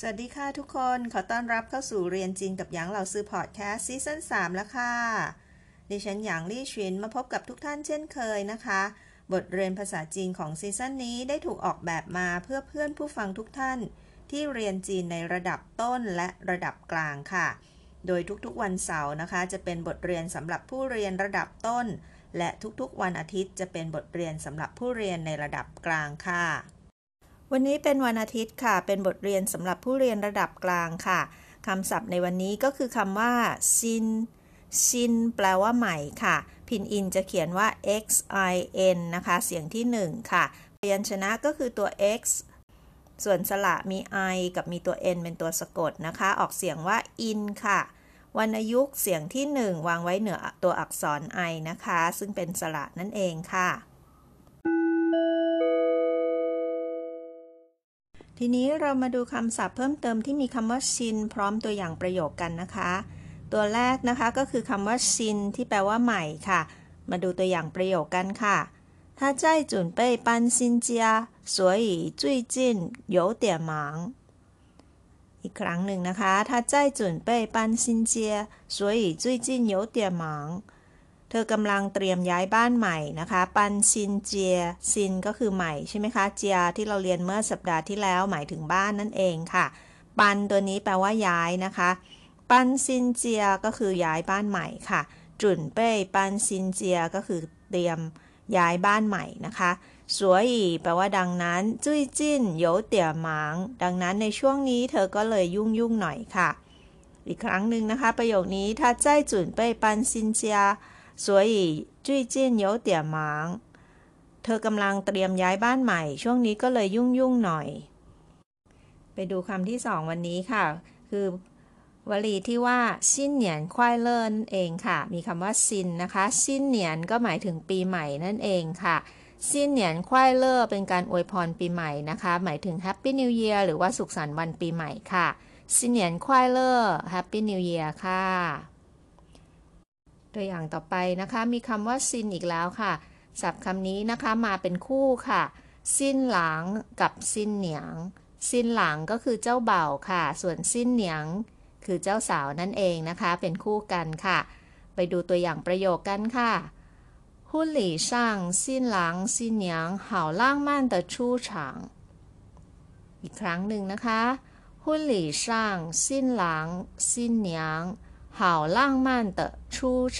สวัสดีค่ะทุกคน ขอต้อนรับเข้าสู่เรียนจีนกับหยางเหล่าซื้อพอดแคสต์ซีซั่น3แล้วค่ะ ดิฉันหยางลี่ชินมาพบกับทุกท่านเช่นเคยนะคะ บทเรียนภาษาจีนของซีซั่นนี้ได้ถูกออกแบบมาเพื่อเพื่อนผู้ฟังทุกท่าน ที่เรียนจีนในระดับต้นและระดับกลางค่ะ โดยทุกๆวันเสาร์นะคะ จะเป็นบทเรียนสำหรับผู้เรียนระดับต้น และทุกๆวันอาทิตย์จะเป็นบทเรียนสำหรับผู้เรียนในระดับกลางค่ะ วันนี้เป็นวันอาทิตย์ค่ะ เป็นบทเรียนสำหรับผู้เรียนระดับกลางค่ะ คำศัพท์ในวันนี้ก็คือคำว่าซินซินแปลว่าใหม่ค่ะ พินอินจะเขียนว่า x i n นะคะ เสียงที่ 1 ค่ะพยัญชนะก็คือตัว x ส่วนสระมี i กับมีตัว n เป็นตัวสะกดนะคะ ออกเสียงว่า in ค่ะวรรณยุกต์เสียงที่ 1 วางไว้เหนือตัวอักษร i นะคะ ซึ่งเป็นสระนั่นเองค่ะ ทีนี้เรามาดูคำศัพท์เพิ่มเติมที่มีคำว่าชินพร้อมตัวอย่างประโยคกันนะคะ ตัวแรกนะคะก็คือคำว่าชินที่แปลว่าใหม่ค่ะ มาดูตัวอย่างประโยคกันค่ะ他在准备搬新家所以最近有点忙อีกครั้งหนึ่งนะคะ他在准备搬新家所以最近有点忙 เธอกำลังเตรียมย้ายบ้านใหม่นะคะ ปันซินเจียซินก็คือใหม่ใช่ไหมคะ เจียที่เราเรียนเมื่อสัปดาห์ที่แล้วหมายถึงบ้านนั่นเองค่ะ ปันตัวนี้แปลว่าย้ายนะคะ ปันซินเจียก็คือย้ายบ้านใหม่ค่ะ จุนเป้ยปันซินเจียก็คือเตรียมย้ายบ้านใหม่นะคะสวยแปลว่าดังนั้น จุ้ยจิ้นโยเตี่ยหมาง ดังนั้นในช่วงนี้เธอก็เลยยุ่งยุ่งหน่อยค่ะ อีกครั้งหนึ่งนะคะ ประโยคนี้ถ้าใจจุนเป้ยปันซินเจีย 所以最近有点忙เธอกำลังเตรียมย้ายบ้านใหม่ ช่วงนี้ก็เลยยุ่งยุ่งหน่อย ไปดูคำที่สองวันนี้ค่ะ คือวลีที่ว่าซินเหนียนควายเลินเองค่ะ มีคำว่าซินนะคะซินเหนียนก็หมายถึงปีใหม่นั่นเองค่ะซินเหนียนควายเลอร์เป็นการอวยพรปีใหม่นะคะ หมายถึง Happy New Year หรือว่าสุขสันต์วันปีใหม่ค่ะซินเหนียนควายเลอร์ Happy New Year ค่ะ ตัวอย่างต่อไปนะคะ มีคำว่าซินอีกแล้วค่ะ ศัพท์คำนี้นะคะมาเป็นคู่ค่ะ ซินหลังกับซินเหนียง ซินหลังก็คือเจ้าเบ่าค่ะ ส่วนซินเหนียง คือเจ้าสาวนั่นเองนะคะ เป็นคู่กันค่ะ ไปดูตัวอย่างประโยคกันค่ะ婚礼上新郎新娘好浪漫的出场อีกครั้งหนึ่งนะคะ婚礼上新郎新娘 好浪漫的出场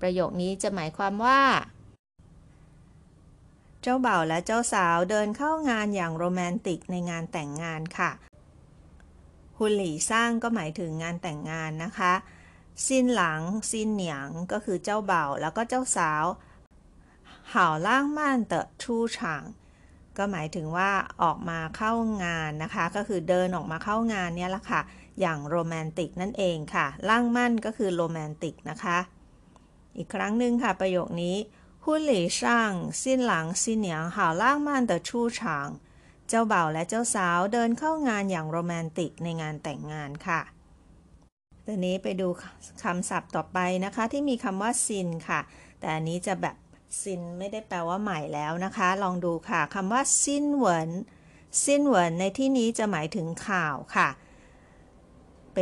ประโยคนี้จะหมายความว่า เจ้าบ่าวและเจ้าสาวเดินเข้างานอย่างโรแมนติกในงานแต่งงานค่ะฮุนหลี่สร้างก็หมายถึงงานแต่งงานนะคะซินหลังซินเหนียงก็คือเจ้าบ่าวแล้วก็เจ้าสาว好浪漫的出场ก็หมายถึงว่าออกมาเข้างานนะคะ ก็คือเดินออกมาเข้างานเนี่ยแหละค่ะ อย่างโรแมนติกนั่นเองค่ะลั่งมั่นก็คือโรแมนติกนะคะ อีกครั้งหนึ่งค่ะประโยคนี้หุ่นหลี่ช่างสิ้นหลังสินเหนียงห่าวล่างมั่นแต่ชู่ฉาง เจ้าบ่าวและเจ้าสาวเดินเข้างานอย่างโรแมนติกในงานแต่งงานค่ะตอนนี้ไปดูคำศัพท์ต่อไปนะคะ ที่มีคำว่าซินค่ะ แต่อันนี้จะแบบซินไม่ได้แปลว่าใหม่แล้วนะคะ ลองดูค่ะคำว่าซินเหวินซินเหวินในที่นี้จะหมายถึงข่าวค่ะ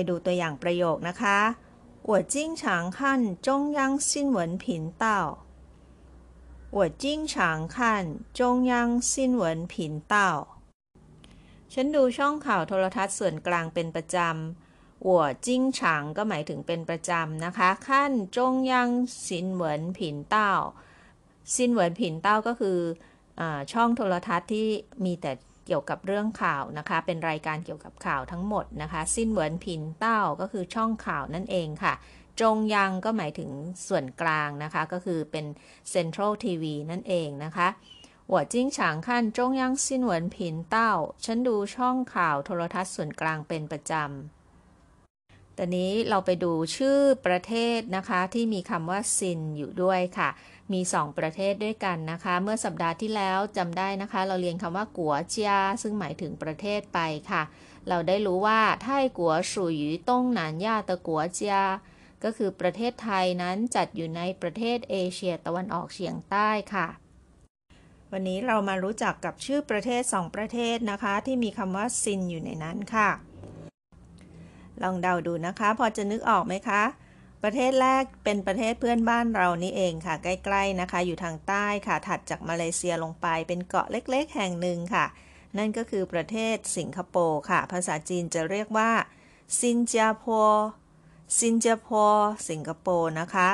ดูตัวอย่างประโยคนะคะ我经常看中央新闻频道我经常看中央新闻频道ฉันดูช่องข่าวโทรทัศน์ส่วนกลางเป็นประจำหัวจิ้งฉางก็หมายถึงเป็นประจำนะคะขั้นจงยังซินเหวินผินเต้าซินเหวินผินเต้าก็คืออช่องโทรทัศน์ที่มีแต่ เกี่ยวกับเรื่องข่าวนะคะ เป็นรายการเกี่ยวกับข่าวทั้งหมดนะคะสินเหมือนพินเต้าก็คือช่องข่าวนั่นเองค่ะ จงยังก็หมายถึงส่วนกลางนะคะ ก็คือเป็นเซ็นทรัลทีวีนั่นเองนะคะหัวจิ้งฉางขั้นจงยังสินเหมือนพินเต้า ฉันดูช่องข่าวโทรทัศน์ส่วนกลางเป็นประจำตอนนี้เราไปดูชื่อประเทศนะคะที่มีคำว่าซินอยู่ด้วยค่ะ มี 2 ประเทศด้วยกันนะคะ เมื่อสัปดาห์ที่แล้วจำได้นะคะ เราเรียนคำว่ากัวเจียซึ่งหมายถึงประเทศไปค่ะ เราได้รู้ว่าไทยกัวสูหยูต้งหนานยาตะกัวเจียก็คือประเทศไทยนั้นจัดอยู่ในประเทศเอเชียตะวันออกเฉียงใต้ค่ะ วันนี้เรามารู้จักกับชื่อประเทศ 2 ประเทศนะคะ ที่มีคำว่าซินอยู่ในนั้นค่ะ ลองเดาดูนะคะ พอจะนึกออกไหมคะ ประเทศแรกเป็นประเทศเพื่อนบ้านเรานี่เองค่ะ ใกล้ๆนะคะ อยู่ทางใต้ค่ะ ถัดจากมาเลเซียลงไปเป็นเกาะเล็กๆ แห่งหนึ่งค่ะ นั่นก็คือประเทศสิงคโปร์ค่ะ ภาษาจีนจะเรียกว่าซินจาโปซินจาโปสิงคโปร์นะคะ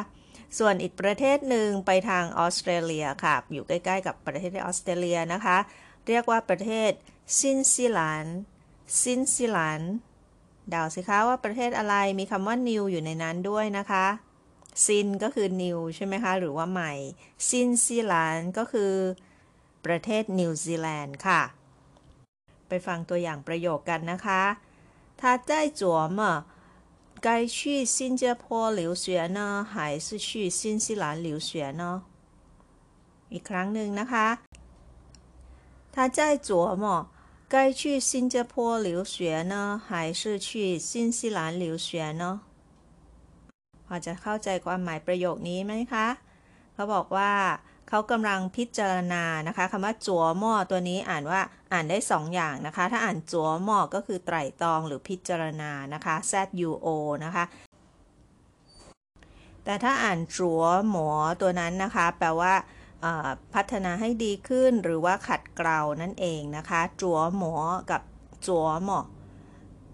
ส่วนอีกประเทศหนึ่งไปทางออสเตรเลียค่ะ อยู่ใกล้ๆ กับประเทศออสเตรเลียนะคะ เรียกว่าประเทศ新西兰 新西兰 เดาสิคะว่าประเทศอะไรมีคำว่า new อยู่ในนั้นด้วยนะคะซินก็คือ new ใช่ไหมคะ หรือว่าใหม่ซินซีแลนด์ก็คือ ประเทศนิวซีแลนด์ค่ะ ไปฟังตัวอย่างประโยคกันนะคะ他在琢磨该去新加坡留学呢还是去新西兰留学呢อีกครั้งหนึ่งนะคะ他在琢磨 该去新加坡留学呢还是去新西兰留学呢พอจะเข้าใจความหมายประโยคนี้ไหมคะ เขาบอกว่าเขากำลังพิจารณานะคะคำว่าจัวหม้อตัวนี้อ่านว่าอ่านได้สองอย่างนะคะ ถ้าอ่านจัวหม้อก็คือไตรตรองหรือพิจารณานะคะ z u o นะคะ แต่ถ้าอ่านจัวหมอตัวนั้นนะคะ แปลว่า พัฒนาให้ดีขึ้นหรือว่าขัดเกลานั่นเองนะคะจัวหมอกับจัวหมอ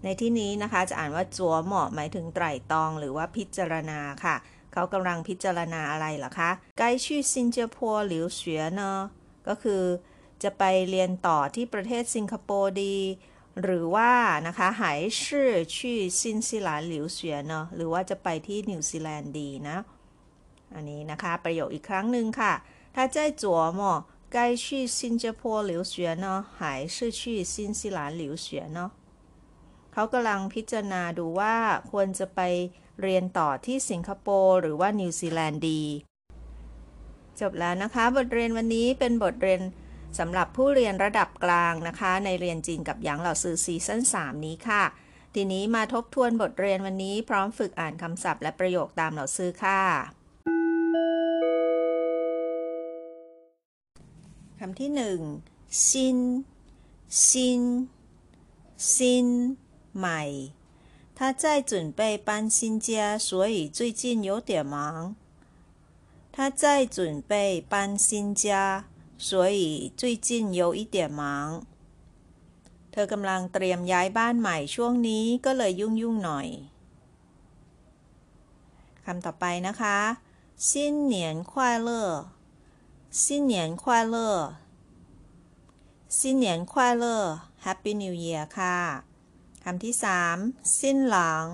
ในที่นี้นะคะจะอ่านว่าจัวหมอหมายถึงไตรตองหรือว่าพิจารณาค่ะ เขากำลังพิจารณาอะไรเหรอคะไกชื่อสิงคโปร์หลิวเสีนาก็คือจะไปเรียนต่อที่ประเทศสิงคโปร์ดี หรือว่านะคะ还是去新西兰留学呢หรือว่าจะไปที่นิวซีแลนด์ดีนะ อันนี้นะคะประโยคอีกครั้งหนึ่งค่ะ 他在琢磨该去新加坡留学呢还是去新西兰留学呢เขากำลังพิจารณาดูว่าควรจะไปเรียนต่อที่สิงคโปร์หรือว่านิวซีแลนด์ดี จบแล้วนะคะ บทเรียนวันนี้เป็นบทเรียนสำหรับผู้เรียนระดับกลางนะคะ ในเรียนจีนกับหยางเหล่าซือซีซั่น3นี้ค่ะ ทีนี้มาทบทวนบทเรียนวันนี้พร้อมฝึกอ่านคำศัพท์และประโยคตามเหล่าซือค่ะ ำที่หนึ่งซินซินซินใหม่他在准备搬新家，所以最近有点忙。他在准备搬新家，所以最近有一点忙。เธอกำลังเตรียมย้ายบ้านใหม่ช่วงนี้ก็เลยยุ่งยุ่งหน่อย คำต่อไปนะคะ新年快乐 新年快乐新年快乐 Happy New Year ค่ะ คำที่สามสิ้นหลัง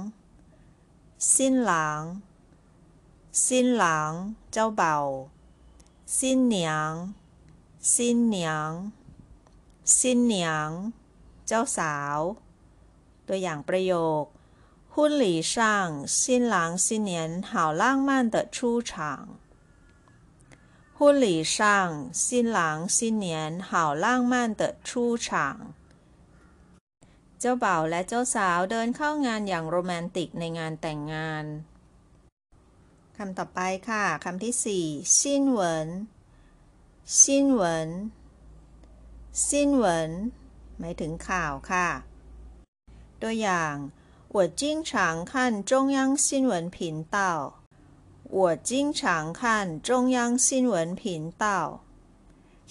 สิ้นหลังสิ้นหลัง เจ้าเบ่าสิ้นเหนียงสิ้นเหนียงสิ้นเหนียง เจ้าสาว ตัวอย่างประโยค婚礼上新郎新年好浪漫的出场 婚礼上，新郎新年好浪漫的出场。เจ้าบ่าวและเจ้าสาวเดินเข้างานอย่างโรแมนติกในงานแต่งงาน คำต่อไปค่ะ คำที่สี่ซินเหวินซินเหวินซินเหวินหมายถึงข่าวค่ะ ตัวอย่าง我经常看中央新闻频道 我经常看中央新闻频道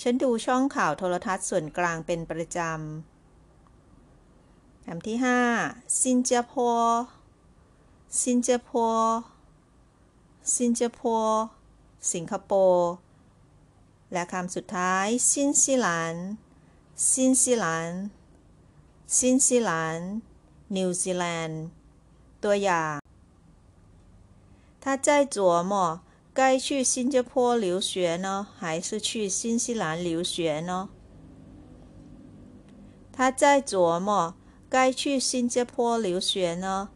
ฉันดูช่องข่าวโทรทัศน์ส่วนกลางเป็นประจำคำที่ห้าซิน加坡ซิน加坡ซิน加坡สิงคโปร์และคำสุดท้ายซินซีแลนด์ซินซีแลนด์ซินซีแลนด์นิวซีแลนด์ตัวอย่าง 他在琢磨该去新加坡留学呢，还是去新西兰留学呢？他在琢磨该去新加坡留学呢，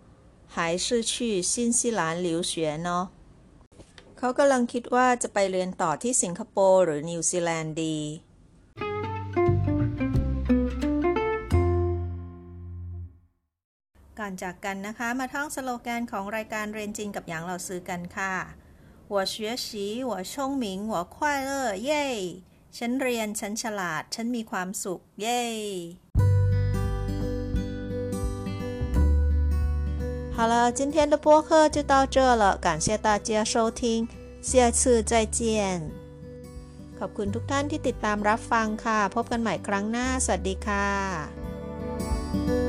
还是去新西兰留学呢เขากำลังคิดว่าจะไปเรียนต่อที่สิงคโปร์หรือนิวซีแลนด์ดี อนจากกันนะคะ มาท่องสโลแกนของรายการเรียนจีนกับหยางเราซื้อกันค่ะ我学习我聪明我快乐เย้ฉันเรียน ฉันฉลาด ฉันมีความสุข เย้好了，今天的播客就到这了，感谢大家收听，下次再见。ขอบคุณทุกท่านที่ติดตามรับฟังค่ะ พบกันใหม่ครั้งหน้า สวัสดีค่ะ